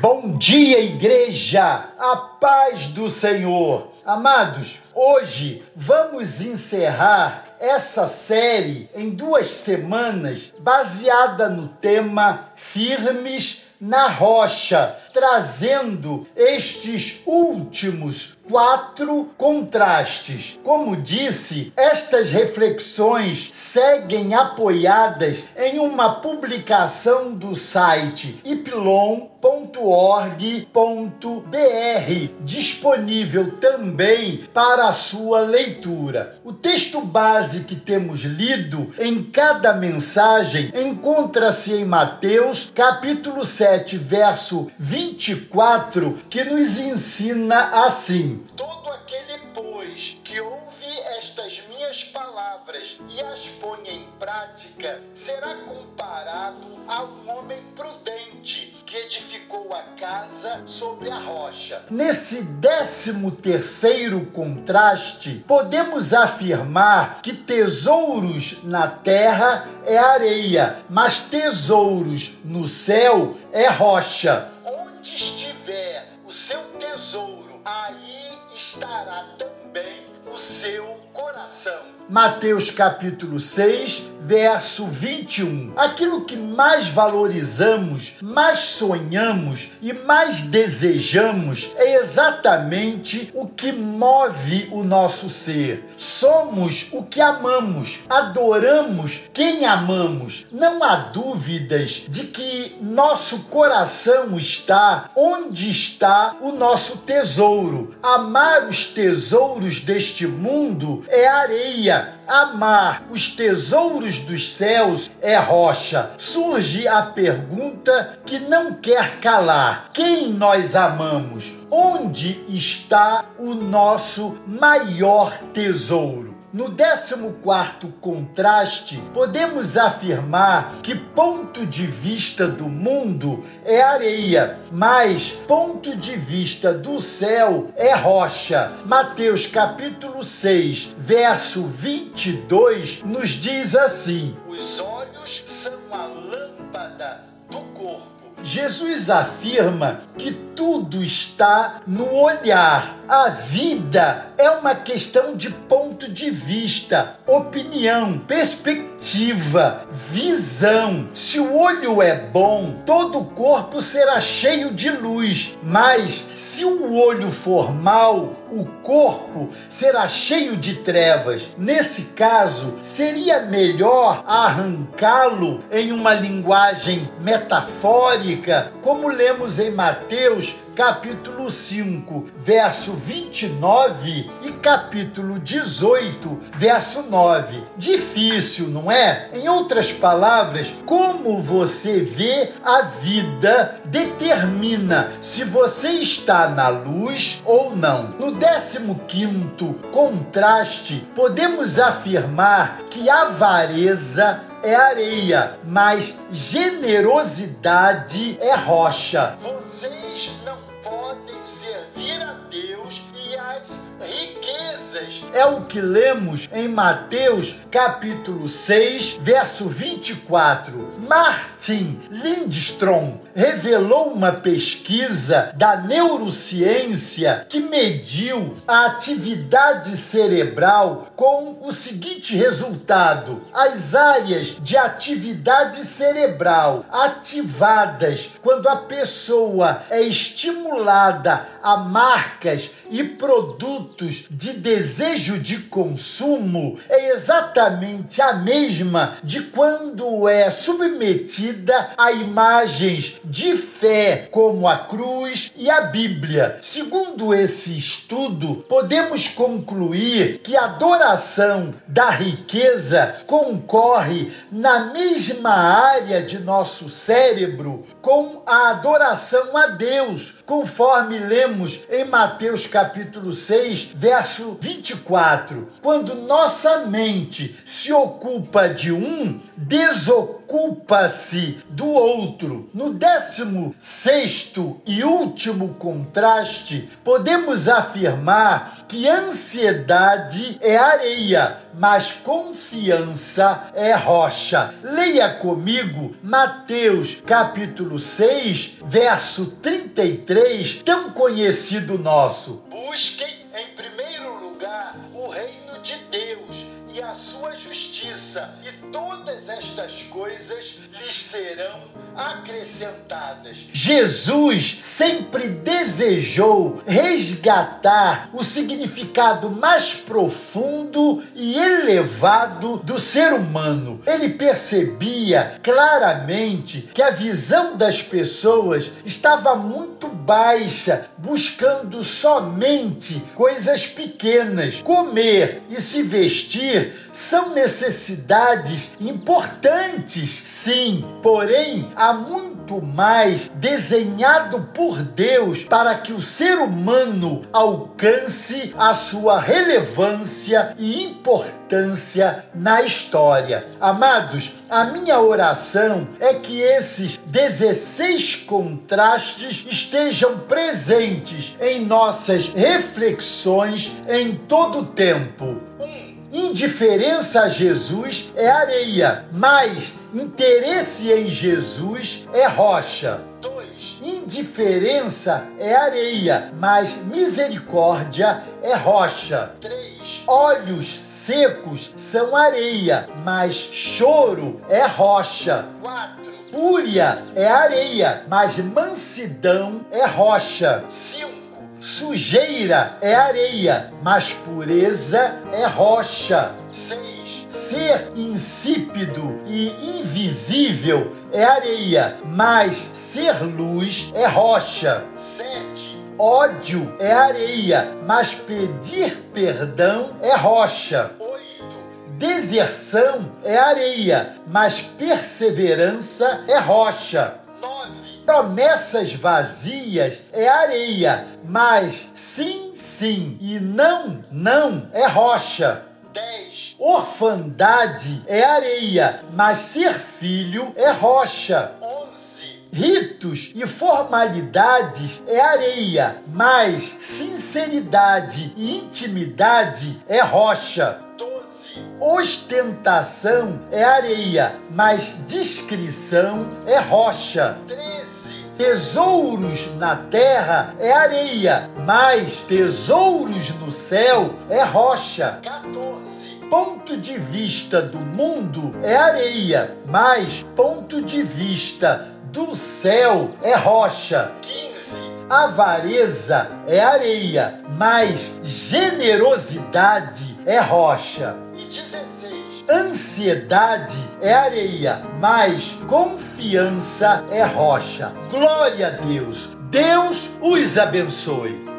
Bom dia, igreja! A paz do Senhor! Amados, hoje vamos encerrar essa série em duas semanas baseada no tema Firmes na Rocha, trazendo estes últimos quatro contrastes. Como disse, estas reflexões seguem apoiadas em uma publicação do site ipilon.org.br, disponível também para a sua leitura. O texto base que temos lido em cada mensagem encontra-se em Mateus, capítulo 7, verso 24, que nos ensina assim: Todo aquele, pois, que ouve estas minhas palavras e as põe em prática, será comparado a um homem prudente que edificou a casa sobre a rocha. Nesse décimo terceiro contraste, podemos afirmar que tesouros na terra é areia, mas tesouros no céu é rocha. Onde estiver o seu tesouro, aí estará também o seu coração. Mateus capítulo 6, verso 21. Aquilo que mais valorizamos, mais sonhamos e mais desejamos é exatamente o que move o nosso ser. Somos o que amamos, adoramos quem amamos. Não há dúvidas de que nosso coração está onde está o nosso tesouro. Amar os tesouros deste mundo é areia amar os tesouros dos céus é rocha. Surge a pergunta que não quer calar: quem nós amamos? Onde está o nosso maior tesouro? No 14 contraste, podemos afirmar que ponto de vista do mundo é areia, mas ponto de vista do céu é rocha. Mateus capítulo 6, verso 22 nos diz assim: Os olhos são a lâmpada do corpo. Jesus afirma que tudo está no olhar. A vida é uma questão de ponto de vista, opinião, perspectiva, visão. Se o olho é bom, todo o corpo será cheio de luz, mas se o olho for mal, o corpo será cheio de trevas. Nesse caso, seria melhor arrancá-lo em uma linguagem metafórica, como lemos em Mateus capítulo 5, verso 29 e capítulo 18, verso 9. Difícil, não é? Em outras palavras, como você vê a vida determina se você está na luz ou não. No 15 contraste, podemos afirmar que avareza é areia, mas generosidade é rocha. Vocês não podem servir É o que lemos em Mateus capítulo 6, verso 24. Martin Lindstrom revelou uma pesquisa da neurociência que mediu a atividade cerebral com o seguinte resultado: as áreas de atividade cerebral ativadas quando a pessoa é estimulada a marcas e produtos de desejo de consumo é exatamente a mesma de quando é submetida a imagens de fé, como a cruz e a Bíblia. Segundo esse estudo, podemos concluir que a adoração da riqueza concorre na mesma área de nosso cérebro com a adoração a Deus, conforme lemos em Mateus capítulo 6, verso 24. Quando nossa mente se ocupa de um, desocupa ocupa-se do outro. No décimo sexto e último contraste, podemos afirmar que ansiedade é areia, mas confiança é rocha. Leia comigo Mateus capítulo 6, verso 33, tão conhecido nosso. Busquem em primeiro lugar o reino de Deus e a sua justiça, e todas estas coisas lhes serão acrescentadas. Jesus sempre desejou resgatar o significado mais profundo e elevado do ser humano. Ele percebia claramente que a visão das pessoas estava muito baixa, buscando somente coisas pequenas. Comer e se vestir são necessidades importantes, sim, porém há muito mais desenhado por Deus para que o ser humano alcance a sua relevância e importância na história. Amados, a minha oração é que esses 16 contrastes estejam presentes em nossas reflexões em todo o tempo. Indiferença a Jesus é areia, mas interesse em Jesus é rocha. 2. Indiferença é areia, mas misericórdia é rocha. 3. Olhos secos são areia, mas choro é rocha. 4. Fúria é areia, mas mansidão é rocha. 5. Sujeira é areia, mas pureza é rocha. 6. Ser insípido e invisível é areia, mas ser luz é rocha. 7. Ódio é areia, mas pedir perdão é rocha. 8. Deserção é areia, mas perseverança é rocha. 9. Promessas vazias é areia, mas sim, sim e não, não é rocha. 10. Orfandade é areia, mas ser filho é rocha. 11. Ritos e formalidades é areia, mas sinceridade e intimidade é rocha. 12. Ostentação é areia, mas discrição é rocha. 13. Tesouros na terra é areia, mas tesouros no céu é rocha. 14. Ponto de vista do mundo é areia, mas ponto de vista do céu é rocha. 15. Avareza é areia, mas generosidade é rocha. 16. Ansiedade é areia, mas confiança é rocha. Glória a Deus. Deus os abençoe.